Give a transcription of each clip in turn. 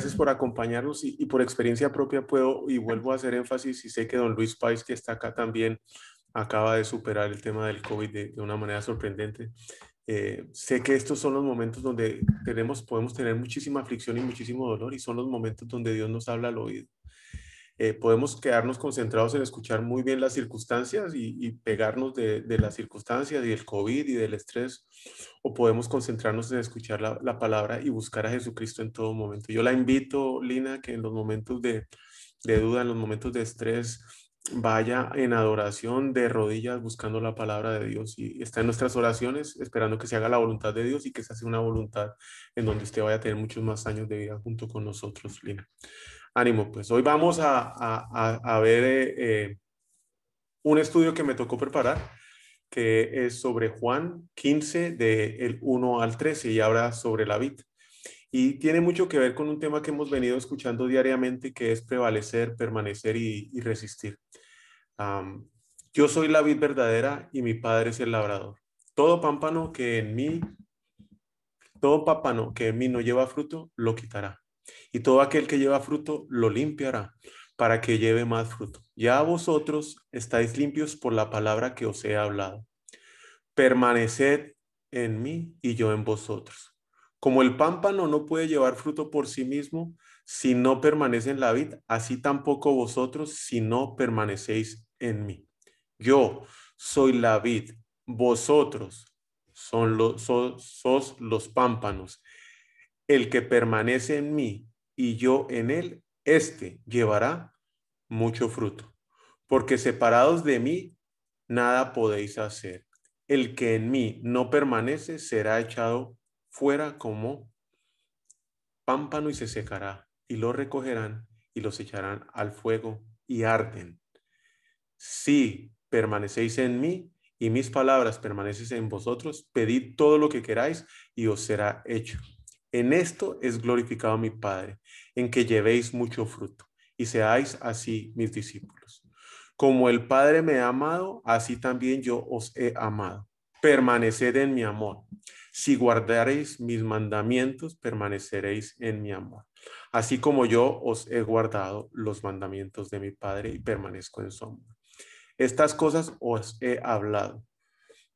Gracias por acompañarnos y, por experiencia propia puedo y vuelvo a hacer énfasis y sé que don Luis Pais, que está acá también, acaba de superar el tema del COVID de, una manera sorprendente. Eh, sé que estos son los momentos donde tenemos, podemos tener muchísima aflicción y muchísimo dolor y son los momentos donde Dios nos habla al oído. Eh, podemos quedarnos concentrados en escuchar muy bien las circunstancias y, pegarnos de, las circunstancias y del COVID y del estrés, o podemos concentrarnos en escuchar la, palabra y buscar a Jesucristo en todo momento. Yo la invito, Lina, que en los momentos de, de duda, en los momentos de estrés, vaya en adoración de rodillas buscando la palabra de Dios y está en nuestras oraciones esperando que se haga la voluntad de Dios y que se haga una voluntad en donde usted vaya a tener muchos más años de vida junto con nosotros, Lina. Ánimo, pues hoy vamos a, ver eh, eh, un estudio que me tocó preparar, que es sobre Juan 15, del 1 al 13, y habla sobre la vid. Y tiene mucho que ver con un tema que hemos venido escuchando diariamente, que es prevalecer, permanecer y, resistir. yo soy la vid verdadera y mi padre es el labrador. Todo pámpano que en mí, todo pámpano que en mí no lleva fruto, lo quitará y todo aquel que lleva fruto lo limpiará para que lleve más fruto. Ya vosotros estáis limpios por la palabra que os he hablado. Permaneced en mí y yo en vosotros. Como el pámpano no puede llevar fruto por sí mismo si no permanece en la vid, así tampoco vosotros si no permanecéis en mí. Yo soy la vid, vosotros son los, sos los pámpanos. El que permanece en mí y yo en él, éste llevará mucho fruto. Porque separados de mí, nada podéis hacer. El que en mí no permanece será echado fuera como pámpano y se secará, y lo recogerán y los echarán al fuego y arden. Si permanecéis en mí y mis palabras permanecen en vosotros, pedid todo lo que queráis y os será hecho. En esto es glorificado mi Padre, en que llevéis mucho fruto y seáis así mis discípulos. Como el Padre me ha amado, así también yo os he amado. Permaneced en mi amor. Si guardaréis mis mandamientos, permaneceréis en mi amor. Así como yo os he guardado los mandamientos de mi Padre y permanezco en su amor. Estas cosas os he hablado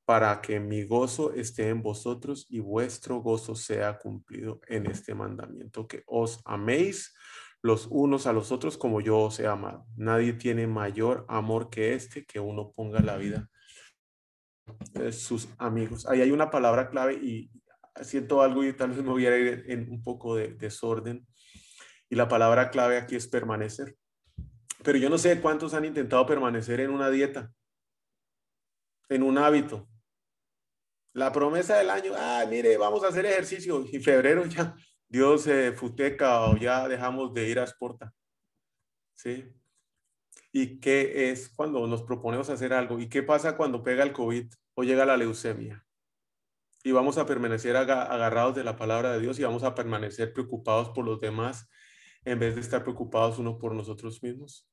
para que mi gozo esté en vosotros y vuestro gozo sea cumplido en este mandamiento, que os améis los unos a los otros como yo os he amado. Nadie tiene mayor amor que este, que uno ponga la vida de sus amigos. Ahí hay una palabra clave y siento algo y tal vez me voy a ir en un poco de desorden. Y la palabra clave aquí es permanecer. Pero yo no sé cuántos han intentado permanecer en una dieta, en un hábito, la promesa del año, ah, mire, vamos a hacer ejercicio. Y febrero ya, Dios se futeca o ya dejamos de ir a Sporta. ¿Sí? ¿Y qué es cuando nos proponemos hacer algo? ¿Y qué pasa cuando pega el COVID o llega la leucemia? Y vamos a permanecer agarrados de la palabra de Dios y vamos a permanecer preocupados por los demás en vez de estar preocupados uno por nosotros mismos.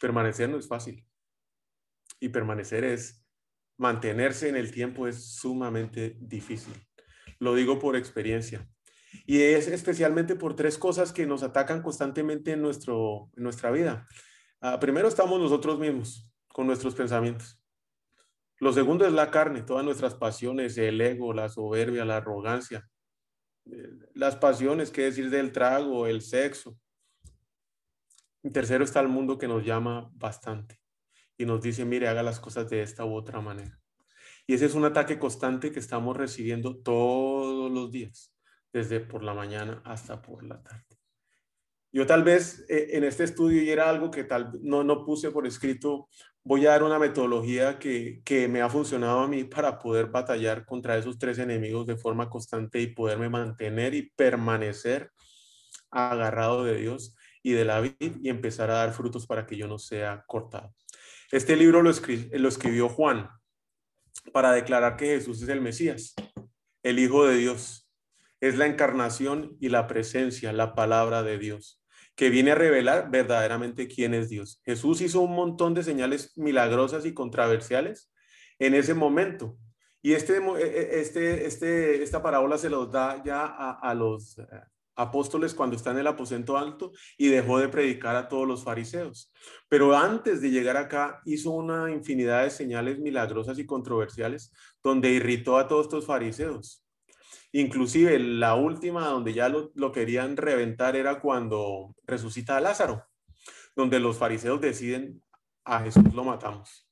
Permanecer no es fácil. Y permanecer es mantenerse en el tiempo es sumamente difícil. Lo digo por experiencia. Y es especialmente por tres cosas que nos atacan constantemente en, nuestro, en nuestra vida. Ah, primero estamos nosotros mismos con nuestros pensamientos. Lo segundo es la carne, todas nuestras pasiones, el ego, la soberbia, la arrogancia. Eh, las pasiones, qué decir del trago, el sexo. Y tercero está el mundo que nos llama bastante y nos dice, mire, haga las cosas de esta u otra manera. Y ese es un ataque constante que estamos recibiendo todos los días, desde por la mañana hasta por la tarde. Yo tal vez eh, en este estudio, y era algo que tal no, no puse por escrito, voy a dar una metodología que, que me ha funcionado a mí para poder batallar contra esos tres enemigos de forma constante y poderme mantener y permanecer agarrado de Dios y de la vida y empezar a dar frutos para que yo no sea cortado. Este libro lo, lo escribió Juan para declarar que Jesús es el Mesías, el Hijo de Dios. Es la encarnación y la presencia, la palabra de Dios, que viene a revelar verdaderamente quién es Dios. Jesús hizo un montón de señales milagrosas y controversiales en ese momento. Y este, e, e, este, este, esta parábola se los da ya a, a los apóstoles cuando está en el aposento alto y dejó de predicar a todos los fariseos. Pero antes de llegar acá hizo una infinidad de señales milagrosas y controversiales donde irritó a todos estos fariseos. Inclusive la última donde ya lo, querían reventar era cuando resucita a Lázaro, donde los fariseos deciden a Jesús lo matamos.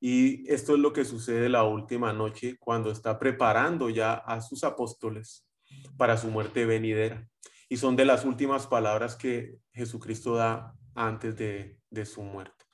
Y esto es lo que sucede la última noche cuando está preparando ya a sus apóstoles para su muerte venidera. Y son de las últimas palabras que Jesucristo da antes de, su muerte.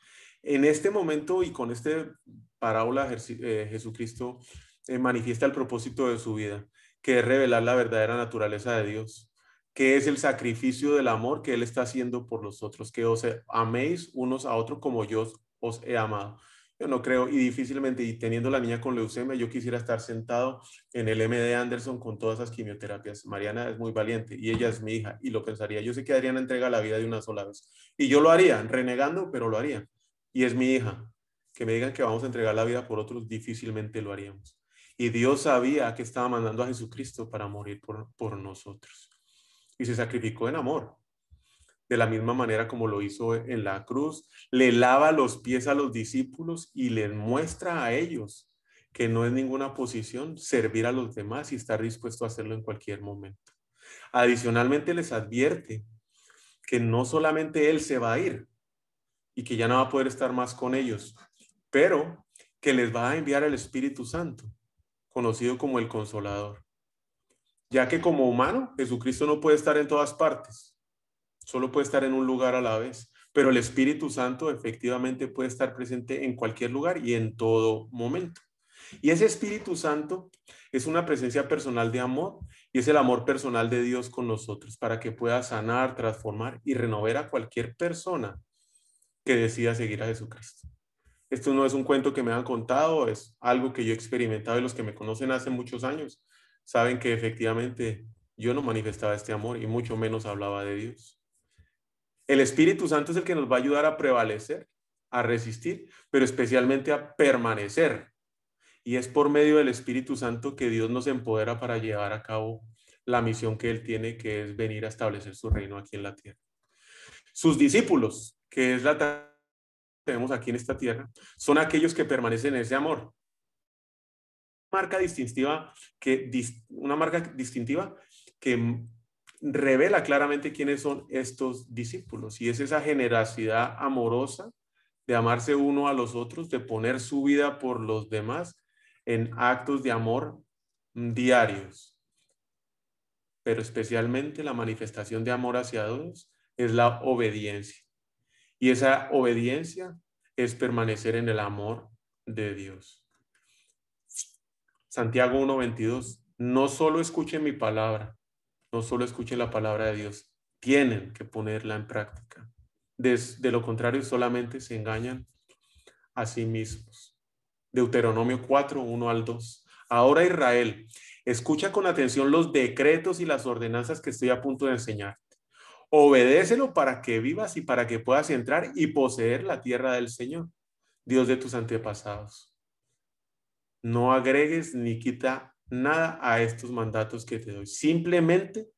En este momento y con este parábola, eh, Jesucristo eh, manifiesta el propósito de su vida, que es revelar la verdadera naturaleza de Dios, que es el sacrificio del amor que Él está haciendo por los otros, que os améis unos a otros como yo os he amado. Yo no creo, y difícilmente, y teniendo la niña con leucemia, yo quisiera estar sentado en el MD Anderson con todas esas quimioterapias. Mariana es muy valiente y ella es mi hija, y lo pensaría. Yo sé que Adriana entrega la vida de una sola vez, y yo lo haría, renegando, pero lo haría. Y es mi hija. Que me digan que vamos a entregar la vida por otros, difícilmente lo haríamos. Y Dios sabía que estaba mandando a Jesucristo para morir por, por nosotros. Y se sacrificó en amor de la misma manera como lo hizo en la cruz, le lava los pies a los discípulos y les muestra a ellos que no es ninguna posición servir a los demás y estar dispuesto a hacerlo en cualquier momento. Adicionalmente les advierte que no solamente Él se va a ir y que ya no va a poder estar más con ellos, pero que les va a enviar el Espíritu Santo, conocido como el Consolador. Ya que como humano, Jesucristo no puede estar en todas partes solo puede estar en un lugar a la vez, pero el Espíritu Santo efectivamente puede estar presente en cualquier lugar y en todo momento. Y ese Espíritu Santo es una presencia personal de amor y es el amor personal de Dios con nosotros para que pueda sanar, transformar y renovar a cualquier persona que decida seguir a Jesucristo. Esto no es un cuento que me han contado, es algo que yo he experimentado y los que me conocen hace muchos años saben que efectivamente yo no manifestaba este amor y mucho menos hablaba de Dios. El Espíritu Santo es el que nos va a ayudar a prevalecer, a resistir, pero especialmente a permanecer. Y es por medio del Espíritu Santo que Dios nos empodera para llevar a cabo la misión que Él tiene, que es venir a establecer su reino aquí en la tierra. Sus discípulos, que es la tenemos aquí en esta tierra, son aquellos que permanecen en ese amor. Marca distintiva que, una marca distintiva que revela claramente quiénes son estos discípulos y es esa generosidad amorosa de amarse uno a los otros, de poner su vida por los demás en actos de amor diarios. Pero especialmente la manifestación de amor hacia Dios es la obediencia. Y esa obediencia es permanecer en el amor de Dios. Santiago 1:22, no solo escuchen mi palabra, no solo escuchen la palabra de Dios, tienen que ponerla en práctica. De, lo contrario, solamente se engañan a sí mismos. Deuteronomio 4, 1 al 2. Ahora Israel, escucha con atención los decretos y las ordenanzas que estoy a punto de enseñarte. Obedécelo para que vivas y para que puedas entrar y poseer la tierra del Señor, Dios de tus antepasados. No agregues ni quita nada a estos mandatos que te doy. Simplemente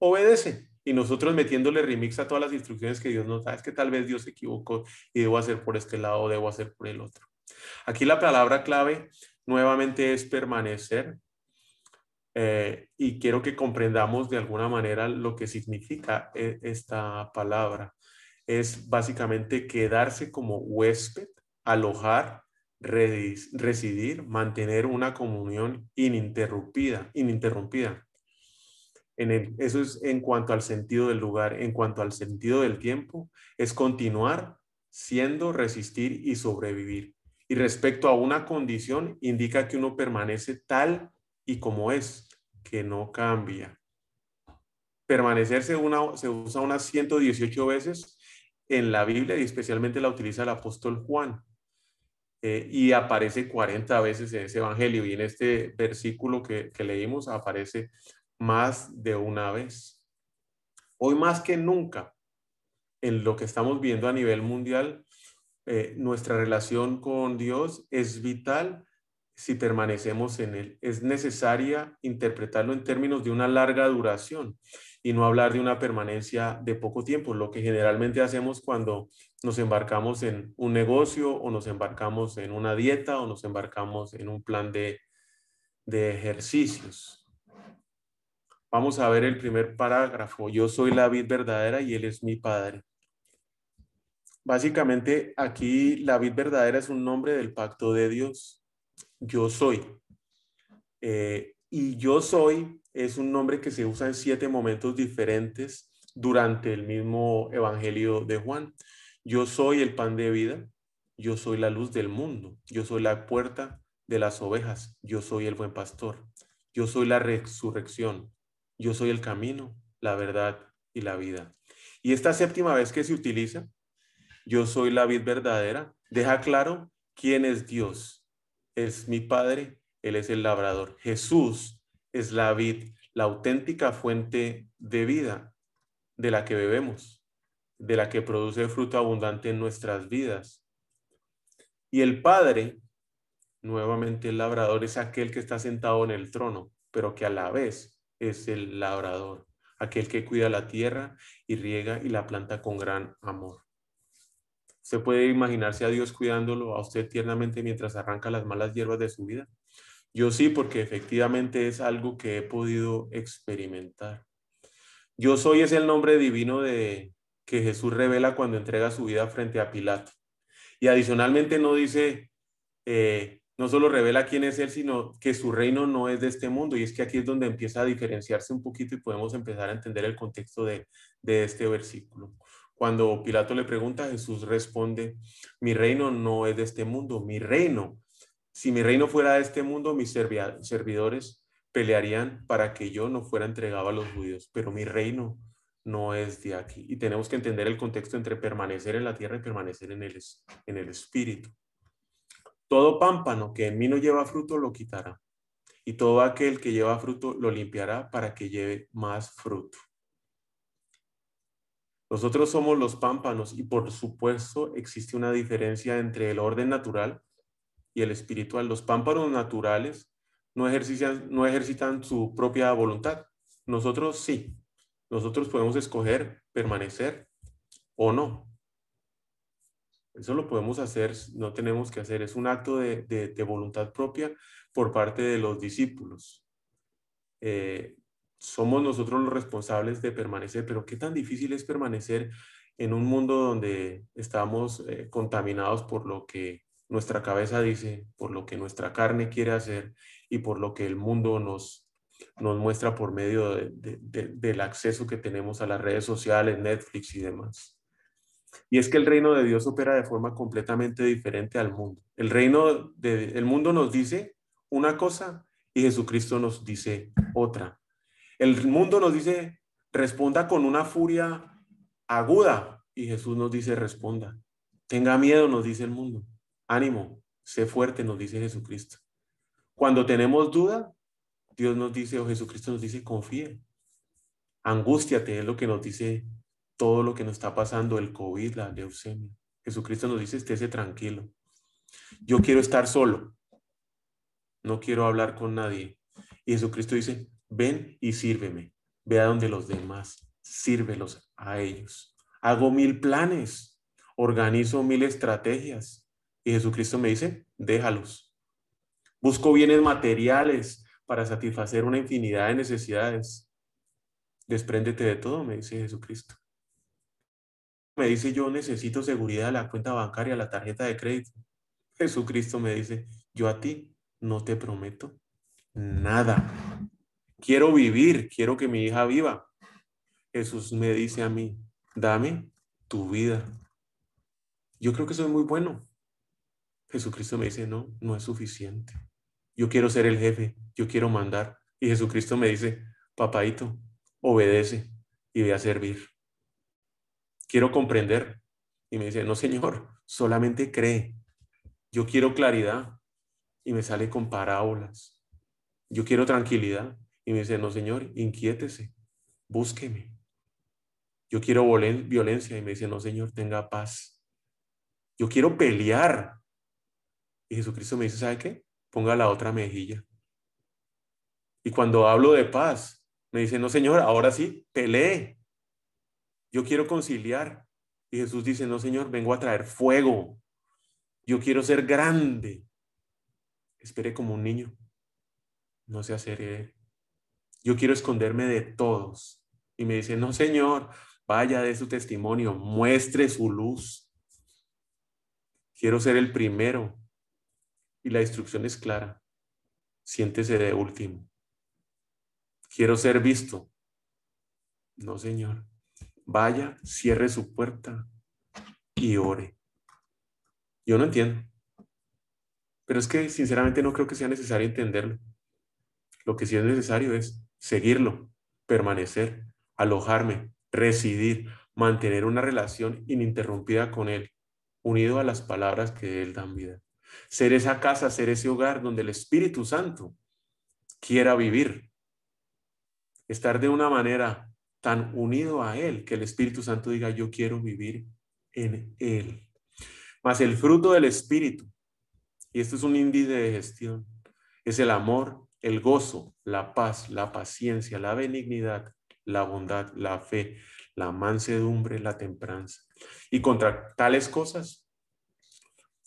obedece. Y nosotros metiéndole remix a todas las instrucciones que Dios nos da, es que tal vez Dios se equivocó y debo hacer por este lado debo hacer por el otro. Aquí la palabra clave nuevamente es permanecer. Eh, y quiero que comprendamos de alguna manera lo que significa eh, esta palabra. Es básicamente quedarse como huésped, alojar, residir, mantener una comunión ininterrumpida, ininterrumpida. En eso es en cuanto al sentido del lugar, en cuanto al sentido del tiempo, es continuar siendo, resistir y sobrevivir. Y respecto a una condición, indica que uno permanece tal y como es, que no cambia. Permanecer se, se usa unas 118 veces en la Biblia y especialmente la utiliza el apóstol Juan. Eh, y aparece 40 veces en ese evangelio y en este versículo que, que leímos aparece más de una vez. Hoy más que nunca, en lo que estamos viendo a nivel mundial, eh, nuestra relación con Dios es vital si permanecemos en Él. Es necesaria interpretarlo en términos de una larga duración y no hablar de una permanencia de poco tiempo, lo que generalmente hacemos cuando nos embarcamos en un negocio o nos embarcamos en una dieta o nos embarcamos en un plan de, de ejercicios. Vamos a ver el primer parágrafo. Yo soy la vid verdadera y Él es mi Padre. Básicamente aquí la vid verdadera es un nombre del pacto de Dios. Yo soy. Eh, y yo soy es un nombre que se usa en siete momentos diferentes durante el mismo Evangelio de Juan. Yo soy el pan de vida. Yo soy la luz del mundo. Yo soy la puerta de las ovejas. Yo soy el buen pastor. Yo soy la resurrección. Yo soy el camino, la verdad y la vida. Y esta séptima vez que se utiliza, yo soy la vid verdadera, deja claro quién es Dios. Es mi Padre, Él es el labrador. Jesús es la vid, la auténtica fuente de vida de la que bebemos, de la que produce fruto abundante en nuestras vidas. Y el Padre, nuevamente el labrador, es aquel que está sentado en el trono, pero que a la vez es el labrador, aquel que cuida la tierra y riega y la planta con gran amor. ¿Se puede imaginarse a Dios cuidándolo a usted tiernamente mientras arranca las malas hierbas de su vida? Yo sí, porque efectivamente es algo que he podido experimentar. Yo soy es el nombre divino de que Jesús revela cuando entrega su vida frente a Pilato. Y adicionalmente no dice, eh, no solo revela quién es Él, sino que su reino no es de este mundo. Y es que aquí es donde empieza a diferenciarse un poquito y podemos empezar a entender el contexto de, este versículo. Cuando Pilato le pregunta, Jesús responde, mi reino no es de este mundo, mi reino, si mi reino fuera de este mundo, mis servidores pelearían para que yo no fuera entregado a los judíos, pero mi reino no es de aquí. Y tenemos que entender el contexto entre permanecer en la tierra y permanecer en el, en el espíritu. Todo pámpano que en mí no lleva fruto lo quitará, y todo aquel que lleva fruto lo limpiará para que lleve más fruto. Nosotros somos los pámpanos y por supuesto existe una diferencia entre el orden natural y el espiritual. Los pámpanos naturales no ejercitan, no ejercitan su propia voluntad. Nosotros sí. Nosotros podemos escoger permanecer o no. Eso lo podemos hacer, no tenemos que hacer, es un acto de, voluntad propia por parte de los discípulos. Eh, somos nosotros los responsables de permanecer, pero qué tan difícil es permanecer en un mundo donde estamos eh, contaminados por lo que nuestra cabeza dice, por lo que nuestra carne quiere hacer y por lo que el mundo nos, nos muestra por medio del acceso que tenemos a las redes sociales, Netflix y demás. Y es que el reino de Dios opera de forma completamente diferente al mundo. El reino del mundo nos dice una cosa y Jesucristo nos dice otra. El mundo nos dice, responda con una furia aguda y Jesús nos dice, responda. Tenga miedo, nos dice el mundo. Ánimo, sé fuerte, nos dice Jesucristo. Cuando tenemos duda, Dios nos dice, o Jesucristo nos dice, confíe. Angústiate, es lo que nos dice todo lo que nos está pasando, el COVID, la leucemia. Jesucristo nos dice, estése tranquilo. Yo quiero estar solo. No quiero hablar con nadie. Y Jesucristo dice, ven y sírveme. Ve a donde los demás. Sírvelos a ellos. Hago mil planes. Organizo mil estrategias. Y Jesucristo me dice, déjalos. Busco bienes materiales para satisfacer una infinidad de necesidades. Despréndete de todo, me dice Jesucristo me dice, yo necesito seguridad de la cuenta bancaria, la tarjeta de crédito. Jesucristo me dice, yo a ti no te prometo nada. Quiero vivir, quiero que mi hija viva. Jesús me dice a mí, dame tu vida. Yo creo que es muy bueno. Jesucristo me dice, no, no es suficiente. Yo quiero ser el jefe, yo quiero mandar. Y Jesucristo me dice, papaito, obedece y ve a servir. Quiero comprender. Y me dice, no, Señor, solamente cree. Yo quiero claridad. Y me sale con parábolas. Yo quiero tranquilidad. Y me dice, no, Señor, inquiétese, búsqueme. Yo quiero violencia. Y me dice, no, Señor, tenga paz. Yo quiero pelear. Y Jesucristo me dice, ¿sabe qué? Ponga la otra mejilla. Y cuando hablo de paz, me dice, no, Señor, ahora sí, pelee. Yo quiero conciliar. Y Jesús dice, no, Señor, vengo a traer fuego. Yo quiero ser grande. Espere como un niño. No se hacer Yo quiero esconderme de todos. Y me dice, no, Señor, vaya de su testimonio, muestre su luz. Quiero ser el primero. Y la instrucción es clara. Siéntese de último. Quiero ser visto. No, Señor. Vaya, cierre su puerta y ore. Yo no entiendo. Pero es que sinceramente no creo que sea necesario entenderlo. Lo que sí es necesario es seguirlo, permanecer, alojarme, residir, mantener una relación ininterrumpida con Él, unido a las palabras que Él dan vida. Ser esa casa, ser ese hogar donde el Espíritu Santo quiera vivir. Estar de una manera tan unido a Él que el Espíritu Santo diga, yo quiero vivir en Él. Más el fruto del Espíritu, y esto es un índice de gestión, es el amor, el gozo, la paz, la paciencia, la benignidad, la bondad, la fe, la mansedumbre, la templanza. Y contra tales cosas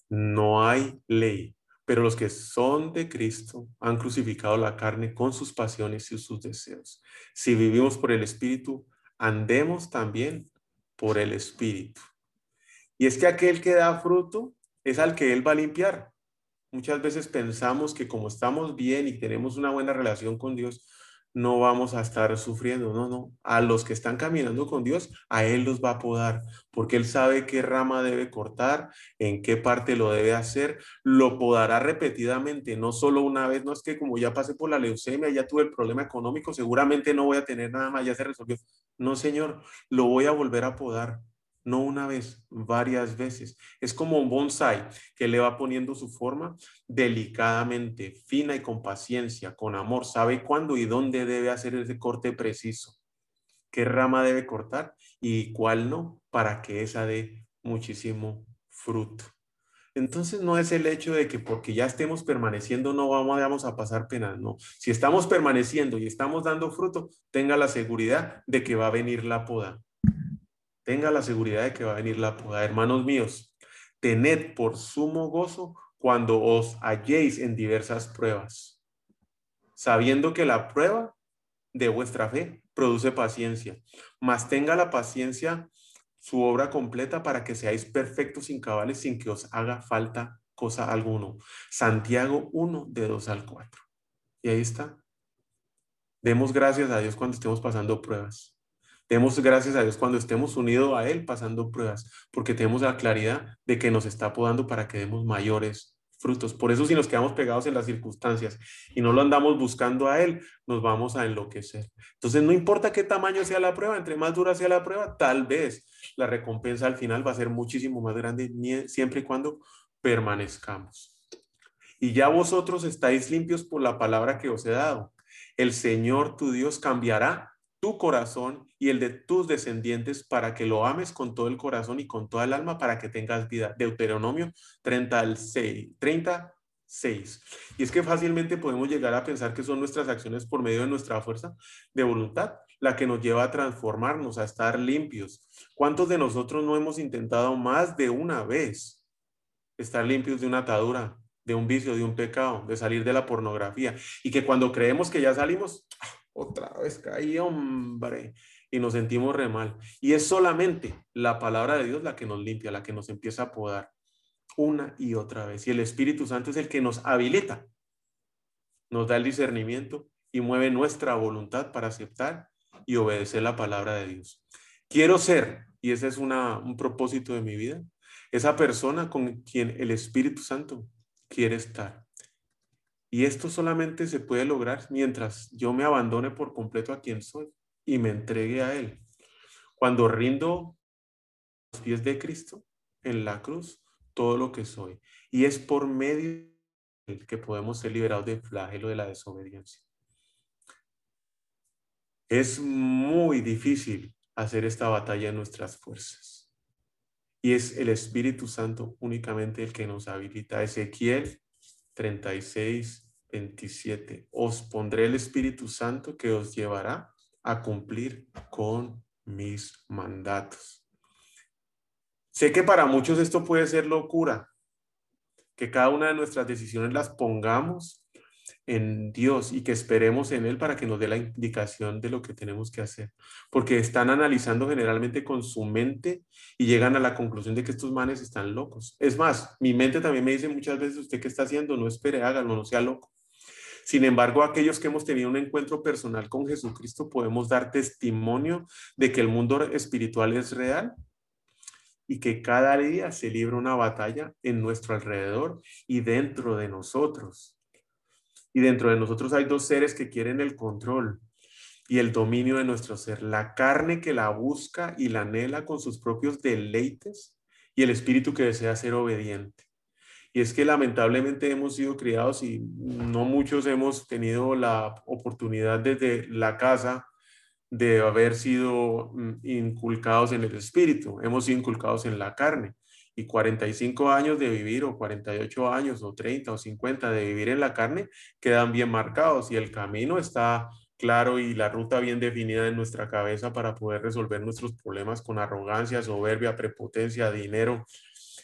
no hay ley, pero los que son de Cristo han crucificado la carne con sus pasiones y sus deseos. Si vivimos por el Espíritu, andemos también por el Espíritu. Y es que aquel que da fruto es al que Él va a limpiar. Muchas veces pensamos que como estamos bien y tenemos una buena relación con Dios, no vamos a estar sufriendo. No, no. A los que están caminando con Dios, a Él los va a podar, porque Él sabe qué rama debe cortar, en qué parte lo debe hacer. Lo podará repetidamente, no solo una vez. No es que como ya pasé por la leucemia, ya tuve el problema económico, seguramente no voy a tener nada más, ya se resolvió. No, Señor, lo voy a volver a podar no una vez, varias veces. Es como un bonsai que le va poniendo su forma delicadamente, fina y con paciencia, con amor. Sabe cuándo y dónde debe hacer ese corte preciso, qué rama debe cortar y cuál no, para que esa dé muchísimo fruto. Entonces no es el hecho de que porque ya estemos permaneciendo no vamos, vamos a pasar pena, no. Si estamos permaneciendo y estamos dando fruto, tenga la seguridad de que va a venir la poda tenga la seguridad de que va a venir la poda. Hermanos míos, tened por sumo gozo cuando os halléis en diversas pruebas, sabiendo que la prueba de vuestra fe produce paciencia, mas tenga la paciencia su obra completa para que seáis perfectos sin cabales, sin que os haga falta cosa alguno. Santiago 1, de 2 al 4. Y ahí está. Demos gracias a Dios cuando estemos pasando pruebas. Demos gracias a Dios cuando estemos unidos a Él pasando pruebas, porque tenemos la claridad de que nos está podando para que demos mayores frutos. Por eso si nos quedamos pegados en las circunstancias y no lo andamos buscando a Él, nos vamos a enloquecer. Entonces no importa qué tamaño sea la prueba, entre más dura sea la prueba, tal vez la recompensa al final va a ser muchísimo más grande siempre y cuando permanezcamos. Y ya vosotros estáis limpios por la palabra que os he dado. El Señor tu Dios cambiará tu corazón y el de tus descendientes para que lo ames con todo el corazón y con toda el alma para que tengas vida. Deuteronomio 36. 36. Y es que fácilmente podemos llegar a pensar que son nuestras acciones por medio de nuestra fuerza de voluntad la que nos lleva a transformarnos, a estar limpios. ¿Cuántos de nosotros no hemos intentado más de una vez estar limpios de una atadura, de un vicio, de un pecado, de salir de la pornografía? Y que cuando creemos que ya salimos, otra vez caí, hombre, y nos sentimos re mal. Y es solamente la palabra de Dios la que nos limpia, la que nos empieza a podar una y otra vez. Y el Espíritu Santo es el que nos habilita, nos da el discernimiento y mueve nuestra voluntad para aceptar y obedecer la palabra de Dios. Quiero ser, y ese es un propósito de mi vida, esa persona con quien el Espíritu Santo quiere estar. Y esto solamente se puede lograr mientras yo me abandone por completo a quien soy y me entregue a Él. Cuando rindo los pies de Cristo en la cruz, todo lo que soy. Y es por medio de que podemos ser liberados del flagelo de la desobediencia. Es muy difícil hacer esta batalla en nuestras fuerzas. Y es el Espíritu Santo únicamente el que nos habilita. Ezequiel 36, 27. Os pondré el Espíritu Santo que os llevará a cumplir con mis mandatos. Sé que para muchos esto puede ser locura, que cada una de nuestras decisiones las pongamos en Dios y que esperemos en Él para que nos dé la indicación de lo que tenemos que hacer. Porque están analizando generalmente con su mente y llegan a la conclusión de que estos manes están locos. Es más, mi mente también me dice muchas veces, ¿usted qué está haciendo? No espere, hágalo, no sea loco. Sin embargo, aquellos que hemos tenido un encuentro personal con Jesucristo podemos dar testimonio de que el mundo espiritual es real y que cada día se libra una batalla en nuestro alrededor y dentro de nosotros. Y dentro de nosotros hay dos seres que quieren el control y el dominio de nuestro ser. La carne que la busca y la anhela con sus propios deleites y el espíritu que desea ser obediente. Y es que lamentablemente hemos sido criados y no muchos hemos tenido la oportunidad desde la casa de haber sido mm, inculcados en el espíritu, hemos sido inculcados en la carne y 45 años de vivir o 48 años o 30 o 50 de vivir en la carne quedan bien marcados y el camino está claro y la ruta bien definida en nuestra cabeza para poder resolver nuestros problemas con arrogancia, soberbia, prepotencia, dinero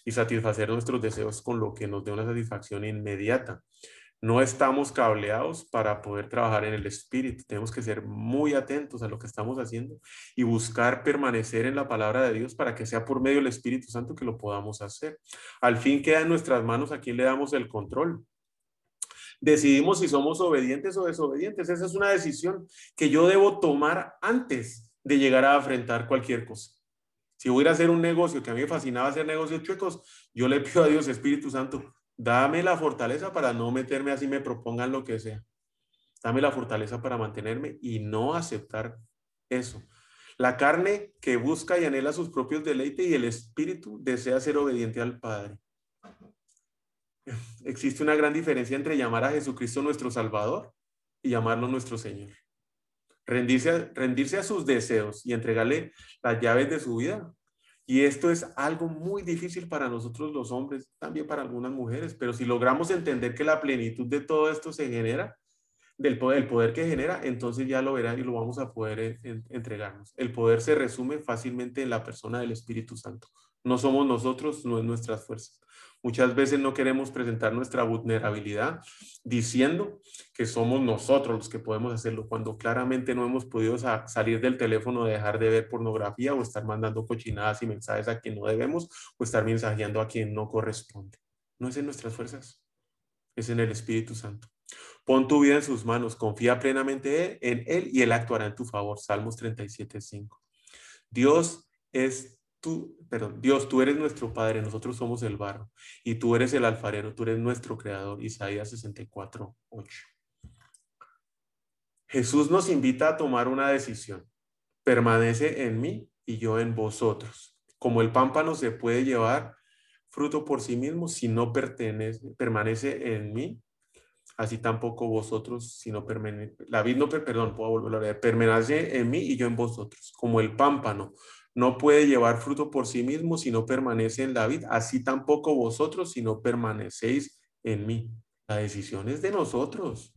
y satisfacer nuestros deseos con lo que nos dé una satisfacción inmediata. No estamos cableados para poder trabajar en el espíritu. Tenemos que ser muy atentos a lo que estamos haciendo y buscar permanecer en la palabra de Dios para que sea por medio del Espíritu Santo que lo podamos hacer. Al fin queda en nuestras manos a quién le damos el control. Decidimos si somos obedientes o desobedientes. Esa es una decisión que yo debo tomar antes de llegar a enfrentar cualquier cosa. Si voy a hacer un negocio, que a mí me fascinaba hacer negocios chuecos, yo le pido a Dios, Espíritu Santo, Dame la fortaleza para no meterme así me propongan lo que sea. Dame la fortaleza para mantenerme y no aceptar eso. La carne que busca y anhela sus propios deleites y el espíritu desea ser obediente al Padre. Existe una gran diferencia entre llamar a Jesucristo nuestro Salvador y llamarlo nuestro Señor. Rendirse a sus deseos y entregarle las llaves de su vida y esto es algo muy difícil para nosotros los hombres, también para algunas mujeres, pero si logramos entender que la plenitud de todo esto se genera, del poder, el poder que genera, entonces ya lo verán y lo vamos a poder entregarnos. El poder se resume fácilmente en la persona del Espíritu Santo. No somos nosotros, no es nuestras fuerzas. Muchas veces no queremos presentar nuestra vulnerabilidad diciendo que somos nosotros los que podemos hacerlo, cuando claramente no hemos podido salir del teléfono, dejar de ver pornografía o estar mandando cochinadas y mensajes a quien no debemos o estar mensajeando a quien no corresponde. No es en nuestras fuerzas, es en el Espíritu Santo. Pon tu vida en sus manos, confía plenamente en Él y Él actuará en tu favor. Salmos 37, 5. Dios es tú, Dios, tú eres nuestro Padre, nosotros somos el barro, y tú eres el alfarero, tú eres nuestro creador. Isaías 64, 8. Jesús nos invita a tomar una decisión. Permanece en mí y yo en vosotros. Como el pámpano se puede llevar fruto por sí mismo si no pertenece, permanece en mí, así tampoco vosotros, si no permanece, la vid no, perdón, puedo volver a permanece en mí y yo en vosotros, como el pámpano no puede llevar fruto por sí mismo si no permanece en la vida. Así tampoco vosotros si no permanecéis en mí. La decisión es de nosotros.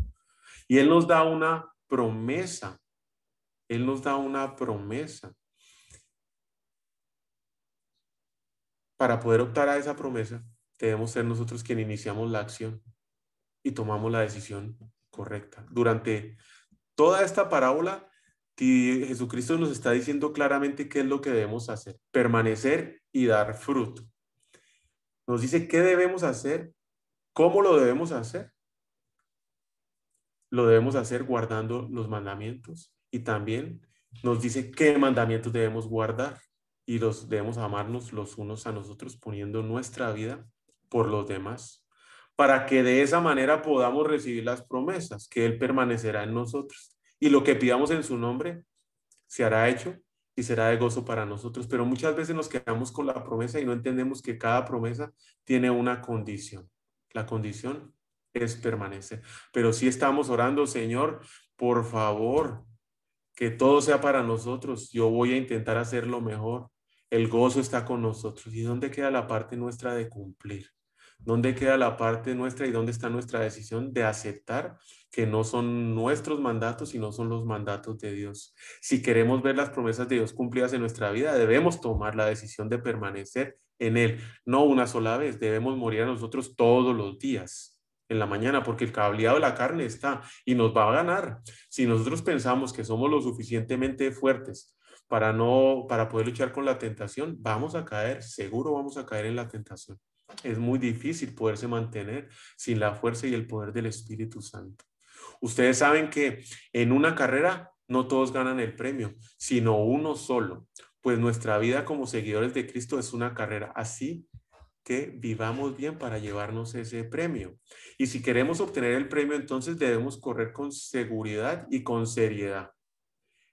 Y Él nos da una promesa. Él nos da una promesa. Para poder optar a esa promesa, debemos ser nosotros quien iniciamos la acción y tomamos la decisión correcta. Durante toda esta parábola, Jesucristo nos está diciendo claramente qué es lo que debemos hacer, permanecer y dar fruto. Nos dice qué debemos hacer, cómo lo debemos hacer. lo debemos hacer guardando los mandamientos y también nos dice qué mandamientos debemos guardar y los debemos amarnos los unos a nosotros poniendo nuestra vida por los demás para que de esa manera podamos recibir las promesas, que Él permanecerá en nosotros. Y lo que pidamos en su nombre se hará hecho y será de gozo para nosotros. Pero muchas veces nos quedamos con la promesa y no entendemos que cada promesa tiene una condición. La condición es permanecer. Pero si estamos orando, Señor, por favor, que todo sea para nosotros. Yo voy a intentar hacerlo mejor. El gozo está con nosotros. ¿Y dónde queda la parte nuestra de cumplir? ¿Dónde queda la parte nuestra y dónde está nuestra decisión de aceptar que no son nuestros mandatos, sino son los mandatos de Dios? Si queremos ver las promesas de Dios cumplidas en nuestra vida, debemos tomar la decisión de permanecer en Él, no una sola vez, debemos morir a nosotros todos los días en la mañana, porque el cableado de la carne está y nos va a ganar. Si nosotros pensamos que somos lo suficientemente fuertes para no para poder luchar con la tentación, vamos a caer, seguro vamos a caer en la tentación. Es muy difícil poderse mantener sin la fuerza y el poder del Espíritu Santo. Ustedes saben que en una carrera no todos ganan el premio, sino uno solo, pues nuestra vida como seguidores de Cristo es una carrera. Así que vivamos bien para llevarnos ese premio. Y si queremos obtener el premio, entonces debemos correr con seguridad y con seriedad.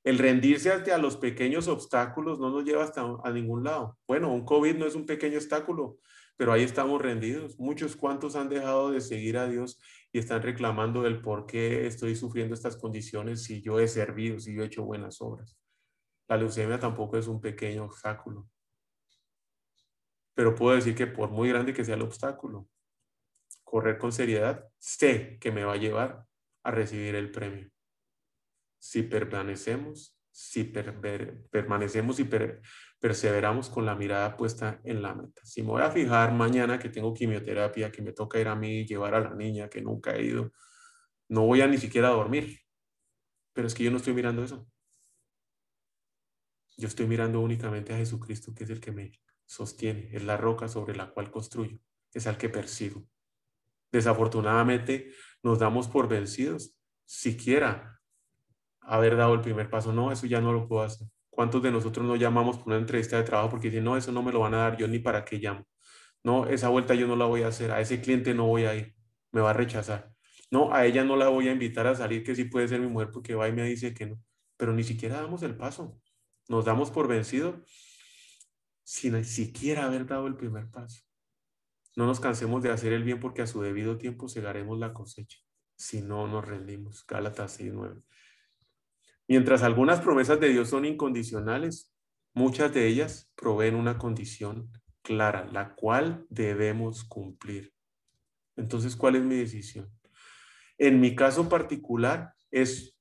El rendirse a los pequeños obstáculos no nos lleva hasta a ningún lado. Bueno, un COVID no es un pequeño obstáculo, pero ahí estamos rendidos. Muchos cuantos han dejado de seguir a Dios y están reclamando el por qué estoy sufriendo estas condiciones si yo he servido, si yo he hecho buenas obras. La leucemia tampoco es un pequeño obstáculo. Pero puedo decir que por muy grande que sea el obstáculo, correr con seriedad, sé que me va a llevar a recibir el premio. Si permanecemos, si permanecemos y perseveramos con la mirada puesta en la meta. Si me voy a fijar mañana que tengo quimioterapia, que me toca ir a mí, llevar a la niña que nunca he ido, no voy a ni siquiera dormir. Pero es que yo no estoy mirando eso. Yo estoy mirando únicamente a Jesucristo, que es el que me sostiene, es la roca sobre la cual construyo, es al que persigo. Desafortunadamente nos damos por vencidos, siquiera haber dado el primer paso. No, eso ya no lo puedo hacer. ¿Cuántos de nosotros nos llamamos por una entrevista de trabajo porque dicen, no, eso no me lo van a dar, yo ni para qué llamo? No, esa vuelta yo no la voy a hacer, a ese cliente no voy a ir, me va a rechazar. No, a ella no la voy a invitar a salir, que sí puede ser mi mujer porque va y me dice que no. Pero ni siquiera damos el paso. Nos damos por vencido sin siquiera haber dado el primer paso. No nos cansemos de hacer el bien porque a su debido tiempo segaremos la cosecha. Si no nos rendimos. Gálatas 6.9. Mientras algunas promesas de Dios son incondicionales, muchas de ellas proveen una condición clara, la cual debemos cumplir. Entonces, ¿cuál es mi decisión? En mi caso particular es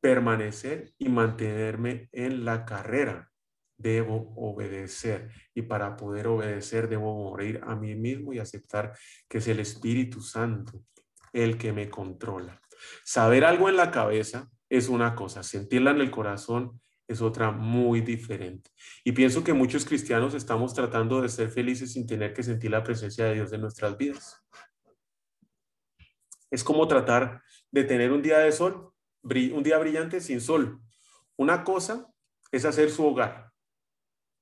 permanecer y mantenerme en la carrera. Debo obedecer y para poder obedecer debo morir a mí mismo y aceptar que es el Espíritu Santo el que me controla. Saber algo en la cabeza es una cosa, sentirla en el corazón es otra muy diferente. Y pienso que muchos cristianos estamos tratando de ser felices sin tener que sentir la presencia de Dios en nuestras vidas. Es como tratar de tener un día de sol, un día brillante sin sol. Una cosa es hacer su hogar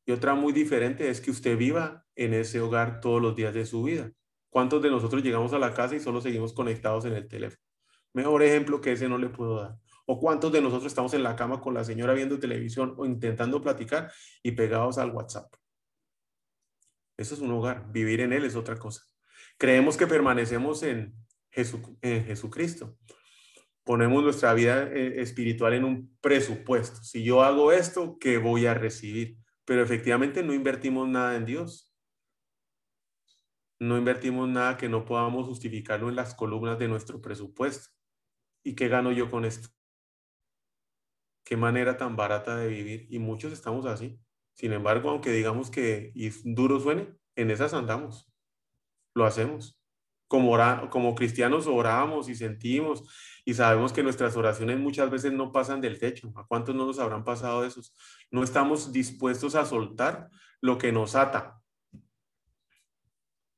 y otra muy diferente es que usted viva en ese hogar todos los días de su vida. ¿Cuántos de nosotros llegamos a la casa y solo seguimos conectados en el teléfono? Mejor ejemplo que ese no le puedo dar. ¿O cuántos de nosotros estamos en la cama con la señora viendo televisión o intentando platicar y pegados al WhatsApp? Eso es un hogar. Vivir en él es otra cosa. Creemos que permanecemos en, Jesucristo. Ponemos nuestra vida eh, espiritual en un presupuesto. Si yo hago esto, ¿qué voy a recibir? Pero efectivamente no invertimos nada en Dios. No invertimos nada que no podamos justificarlo en las columnas de nuestro presupuesto. ¿Y qué gano yo con esto? Qué manera tan barata de vivir y muchos estamos así. Sin embargo, aunque digamos que y duro suene, en esas andamos, lo hacemos. Como, como cristianos oramos y sentimos y sabemos que nuestras oraciones muchas veces no pasan del techo. ¿A cuántos no nos habrán pasado esos? No estamos dispuestos a soltar lo que nos ata,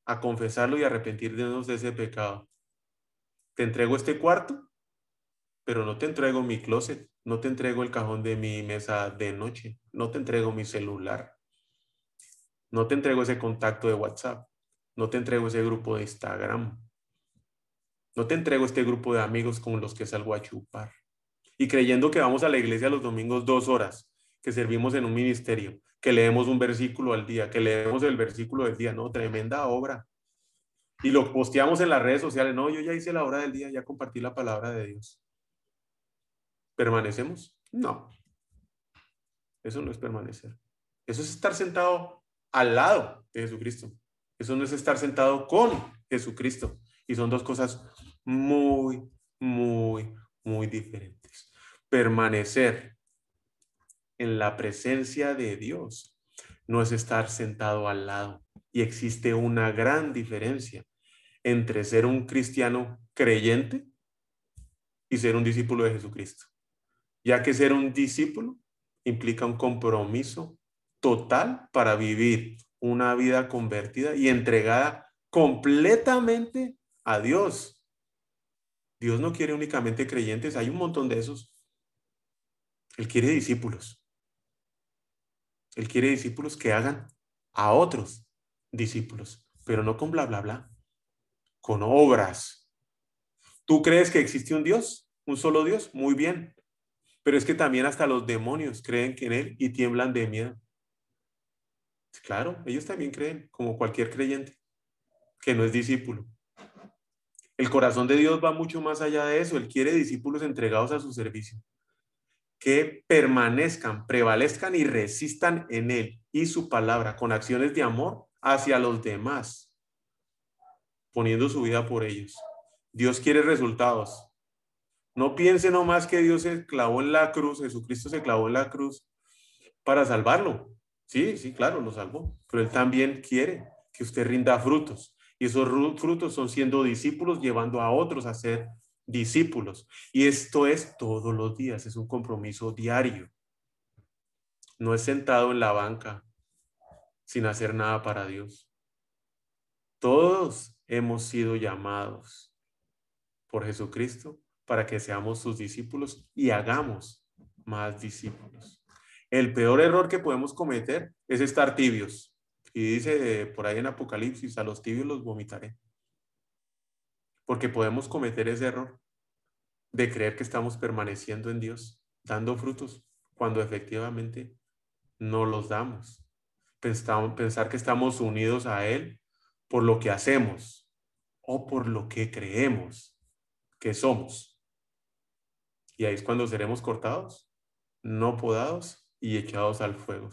a confesarlo y arrepentirnos de ese pecado. Te entrego este cuarto pero no te entrego mi closet, no te entrego el cajón de mi mesa de noche, no te entrego mi celular, no te entrego ese contacto de WhatsApp, no te entrego ese grupo de Instagram, no te entrego este grupo de amigos con los que salgo a chupar. Y creyendo que vamos a la iglesia los domingos dos horas, que servimos en un ministerio, que leemos un versículo al día, que leemos el versículo del día, no, tremenda obra. Y lo posteamos en las redes sociales, no, yo ya hice la hora del día, ya compartí la palabra de Dios. ¿Permanecemos? No. Eso no es permanecer. Eso es estar sentado al lado de Jesucristo. Eso no es estar sentado con Jesucristo. Y son dos cosas muy, muy, muy diferentes. Permanecer en la presencia de Dios no es estar sentado al lado. Y existe una gran diferencia entre ser un cristiano creyente y ser un discípulo de Jesucristo ya que ser un discípulo implica un compromiso total para vivir una vida convertida y entregada completamente a Dios. Dios no quiere únicamente creyentes, hay un montón de esos. Él quiere discípulos. Él quiere discípulos que hagan a otros discípulos, pero no con bla, bla, bla, con obras. ¿Tú crees que existe un Dios? ¿Un solo Dios? Muy bien. Pero es que también hasta los demonios creen en Él y tiemblan de miedo. Claro, ellos también creen, como cualquier creyente, que no es discípulo. El corazón de Dios va mucho más allá de eso. Él quiere discípulos entregados a su servicio, que permanezcan, prevalezcan y resistan en Él y su palabra con acciones de amor hacia los demás, poniendo su vida por ellos. Dios quiere resultados. No piense nomás que Dios se clavó en la cruz, Jesucristo se clavó en la cruz para salvarlo. Sí, sí, claro, lo salvó, pero Él también quiere que usted rinda frutos. Y esos frutos son siendo discípulos, llevando a otros a ser discípulos. Y esto es todos los días, es un compromiso diario. No es sentado en la banca sin hacer nada para Dios. Todos hemos sido llamados por Jesucristo para que seamos sus discípulos y hagamos más discípulos. El peor error que podemos cometer es estar tibios. Y dice por ahí en Apocalipsis, a los tibios los vomitaré. Porque podemos cometer ese error de creer que estamos permaneciendo en Dios, dando frutos, cuando efectivamente no los damos. Pensar que estamos unidos a Él por lo que hacemos o por lo que creemos que somos. Y ahí es cuando seremos cortados, no podados y echados al fuego.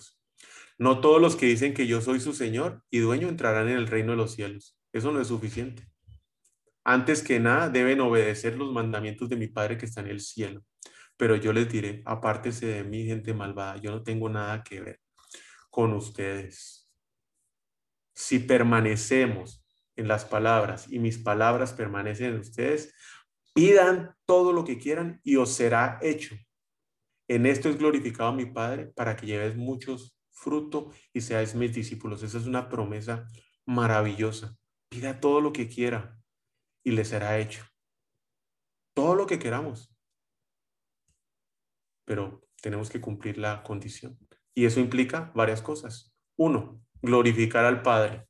No todos los que dicen que yo soy su Señor y dueño entrarán en el reino de los cielos. Eso no es suficiente. Antes que nada, deben obedecer los mandamientos de mi Padre que está en el cielo. Pero yo les diré, apártese de mí, gente malvada, yo no tengo nada que ver con ustedes. Si permanecemos en las palabras y mis palabras permanecen en ustedes, Pidan todo lo que quieran y os será hecho. En esto es glorificado mi Padre para que lleves muchos fruto y seáis mis discípulos. Esa es una promesa maravillosa. Pida todo lo que quiera y le será hecho. Todo lo que queramos. Pero tenemos que cumplir la condición. Y eso implica varias cosas. Uno, glorificar al Padre.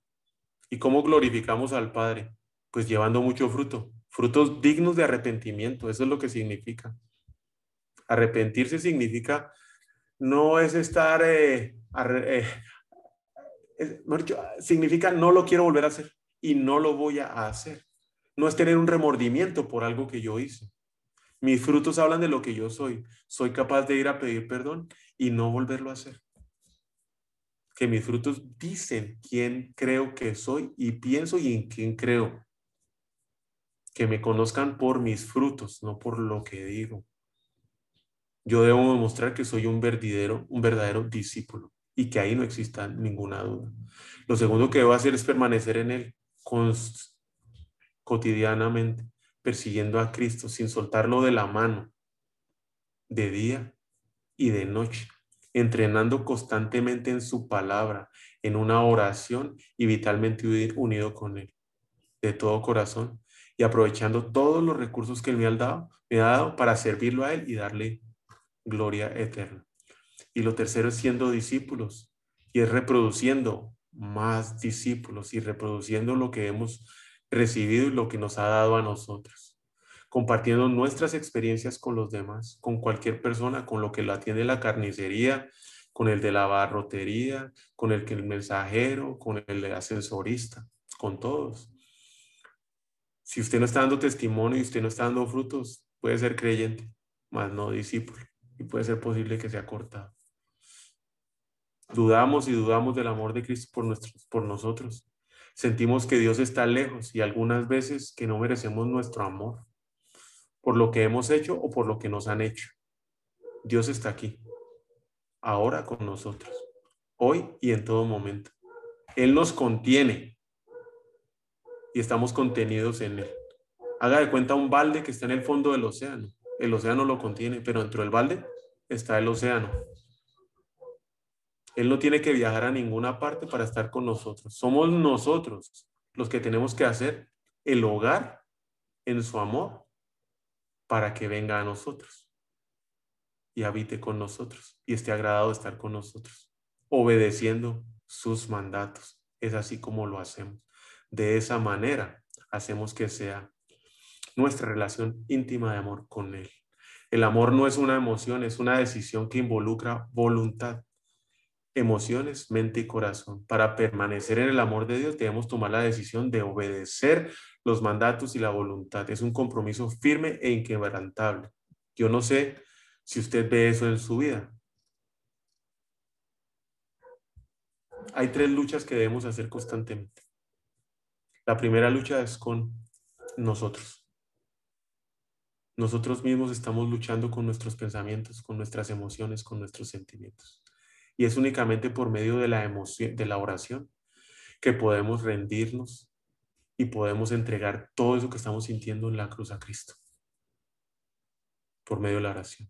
¿Y cómo glorificamos al Padre? Pues llevando mucho fruto. Frutos dignos de arrepentimiento, eso es lo que significa. Arrepentirse significa, no es estar, eh, eh, significa no lo quiero volver a hacer y no lo voy a hacer. No es tener un remordimiento por algo que yo hice. Mis frutos hablan de lo que yo soy. Soy capaz de ir a pedir perdón y no volverlo a hacer. Que mis frutos dicen quién creo que soy y pienso y en quién creo que me conozcan por mis frutos, no por lo que digo. Yo debo demostrar que soy un verdadero, un verdadero discípulo y que ahí no exista ninguna duda. Lo segundo que debo hacer es permanecer en él cotidianamente, persiguiendo a Cristo sin soltarlo de la mano, de día y de noche, entrenando constantemente en su palabra, en una oración y vitalmente unido con él, de todo corazón y aprovechando todos los recursos que Él me ha dado, me ha dado para servirlo a Él y darle gloria eterna. Y lo tercero es siendo discípulos y es reproduciendo más discípulos y reproduciendo lo que hemos recibido y lo que nos ha dado a nosotros. Compartiendo nuestras experiencias con los demás, con cualquier persona, con lo que lo atiende la carnicería, con el de la barrotería, con el que el mensajero, con el ascensorista, con todos. Si usted no está dando testimonio y usted no está dando frutos, puede ser creyente, mas no discípulo. Y puede ser posible que sea cortado. Dudamos y dudamos del amor de Cristo por, por nosotros. Sentimos que Dios está lejos y algunas veces que no merecemos nuestro amor por lo que hemos hecho o por lo que nos han hecho. Dios está aquí ahora con nosotros, hoy y en todo momento. Él nos contiene y estamos contenidos en Él. Haga de cuenta un balde que está en el fondo del océano. El océano lo contiene, pero dentro del balde está el océano. Él no tiene que viajar a ninguna parte para estar con nosotros. Somos nosotros los que tenemos que hacer el hogar en su amor para que venga a nosotros y habite con nosotros y esté agradado de estar con nosotros, obedeciendo sus mandatos. Es así como lo hacemos. De esa manera hacemos que sea nuestra relación íntima de amor con Él. El amor no es una emoción, es una decisión que involucra voluntad, emociones, mente y corazón. Para permanecer en el amor de Dios debemos tomar la decisión de obedecer los mandatos y la voluntad. Es un compromiso firme e inquebrantable. Yo no sé si usted ve eso en su vida. Hay tres luchas que debemos hacer constantemente. La primera lucha es con nosotros. Nosotros mismos estamos luchando con nuestros pensamientos, con nuestras emociones, con nuestros sentimientos. Y es únicamente por medio de la de la oración que podemos rendirnos y podemos entregar todo eso que estamos sintiendo en la cruz a Cristo. Por medio de la oración.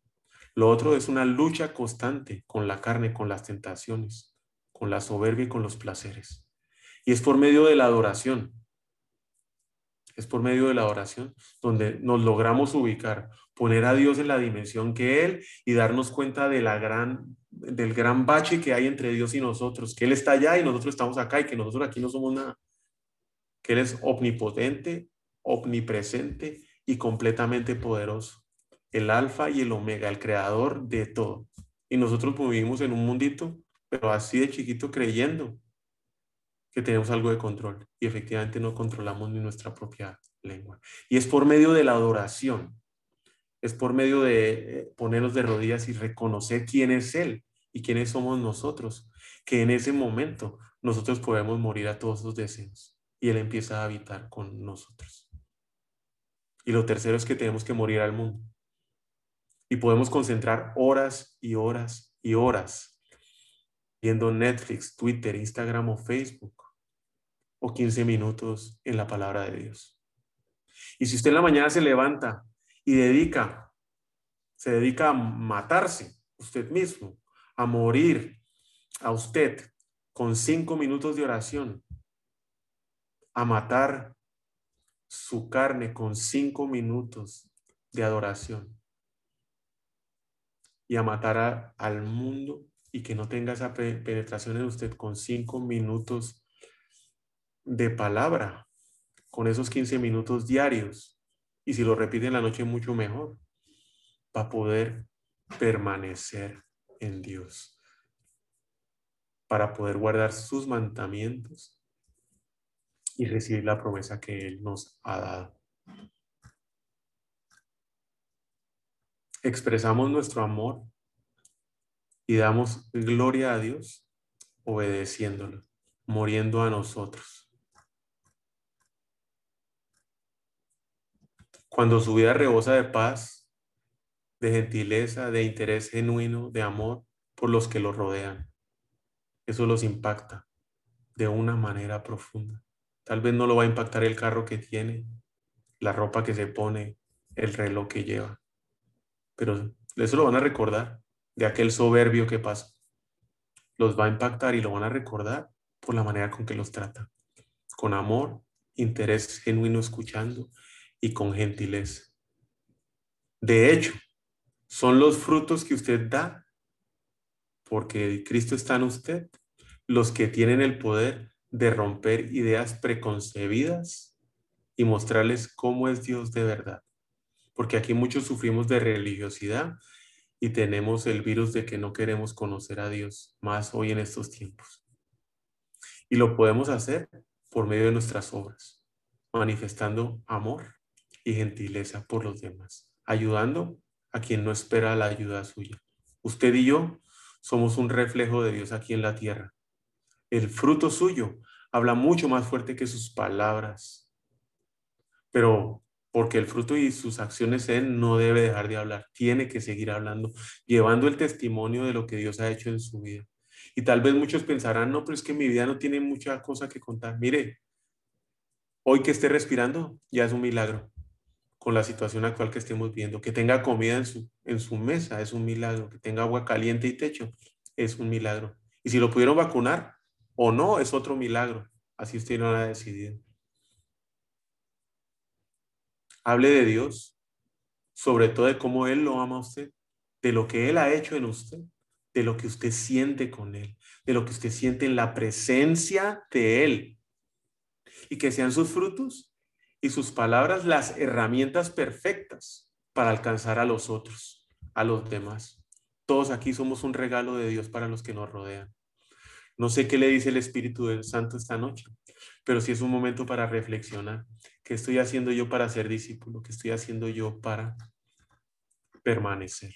Lo otro es una lucha constante con la carne, con las tentaciones, con la soberbia y con los placeres. Y es por medio de la adoración. Es por medio de la adoración donde nos logramos ubicar, poner a Dios en la dimensión que Él y darnos cuenta de la gran, del gran bache que hay entre Dios y nosotros, que Él está allá y nosotros estamos acá y que nosotros aquí no somos nada. Que Él es omnipotente, omnipresente y completamente poderoso el alfa y el omega, el creador de todo. Y nosotros vivimos en un mundito, pero así de chiquito creyendo que tenemos algo de control y efectivamente no controlamos ni nuestra propia lengua. Y es por medio de la adoración, es por medio de eh, ponernos de rodillas y reconocer quién es Él y quiénes somos nosotros, que en ese momento nosotros podemos morir a todos los deseos y Él empieza a habitar con nosotros. Y lo tercero es que tenemos que morir al mundo y podemos concentrar horas y horas y horas viendo Netflix, Twitter, Instagram o Facebook o 15 minutos en la palabra de Dios. Y si usted en la mañana se levanta y dedica, se dedica a matarse usted mismo, a morir a usted con cinco minutos de oración, a matar su carne con cinco minutos de adoración, y a matar al mundo y que no tenga esa penetración en usted con cinco minutos de palabra, con esos 15 minutos diarios. Y si lo repite en la noche, mucho mejor, va a poder permanecer en Dios, para poder guardar sus mandamientos y recibir la promesa que Él nos ha dado. expresamos nuestro amor y damos gloria a Dios obedeciéndolo, muriendo a nosotros. Cuando su vida rebosa de paz, de gentileza, de interés genuino, de amor por los que los rodean, eso los impacta de una manera profunda. Tal vez no lo va a impactar el carro que tiene, la ropa que se pone, el reloj que lleva pero eso lo van a recordar de aquel soberbio que pasa. Los va a impactar y lo van a recordar por la manera con que los trata. Con amor, interés genuino escuchando y con gentileza. De hecho, son los frutos que usted da porque Cristo está en usted, los que tienen el poder de romper ideas preconcebidas y mostrarles cómo es Dios de verdad. Porque aquí muchos sufrimos de religiosidad y tenemos el virus de que no queremos conocer a Dios más hoy en estos tiempos. Y lo podemos hacer por medio de nuestras obras, manifestando amor y gentileza por los demás, ayudando a quien no espera la ayuda suya. Usted y yo somos un reflejo de Dios aquí en la tierra. El fruto suyo habla mucho más fuerte que sus palabras. Pero porque el fruto y sus acciones en no debe dejar de hablar, tiene que seguir hablando, llevando el testimonio de lo que Dios ha hecho en su vida. Y tal vez muchos pensarán, no, pero es que mi vida no tiene mucha cosa que contar. Mire, hoy que esté respirando ya es un milagro con la situación actual que estemos viendo. Que tenga comida en su, mesa es un milagro. Que tenga agua caliente y techo es un milagro. Y si lo pudieron vacunar o no, es otro milagro. Así usted no lo ha decidido. Hable de Dios, sobre todo de cómo Él lo ama a usted, de lo que Él ha hecho en usted, de lo que usted siente con Él, de lo que usted siente en la presencia de Él. Y que sean sus frutos y sus palabras las herramientas perfectas para alcanzar a los otros, a los demás. Todos aquí somos un regalo de Dios para los que nos rodean. No sé qué le dice el Espíritu del Santo esta noche, pero sí es un momento para reflexionar. ¿Qué estoy haciendo yo para ser discípulo? ¿Qué estoy haciendo yo para permanecer?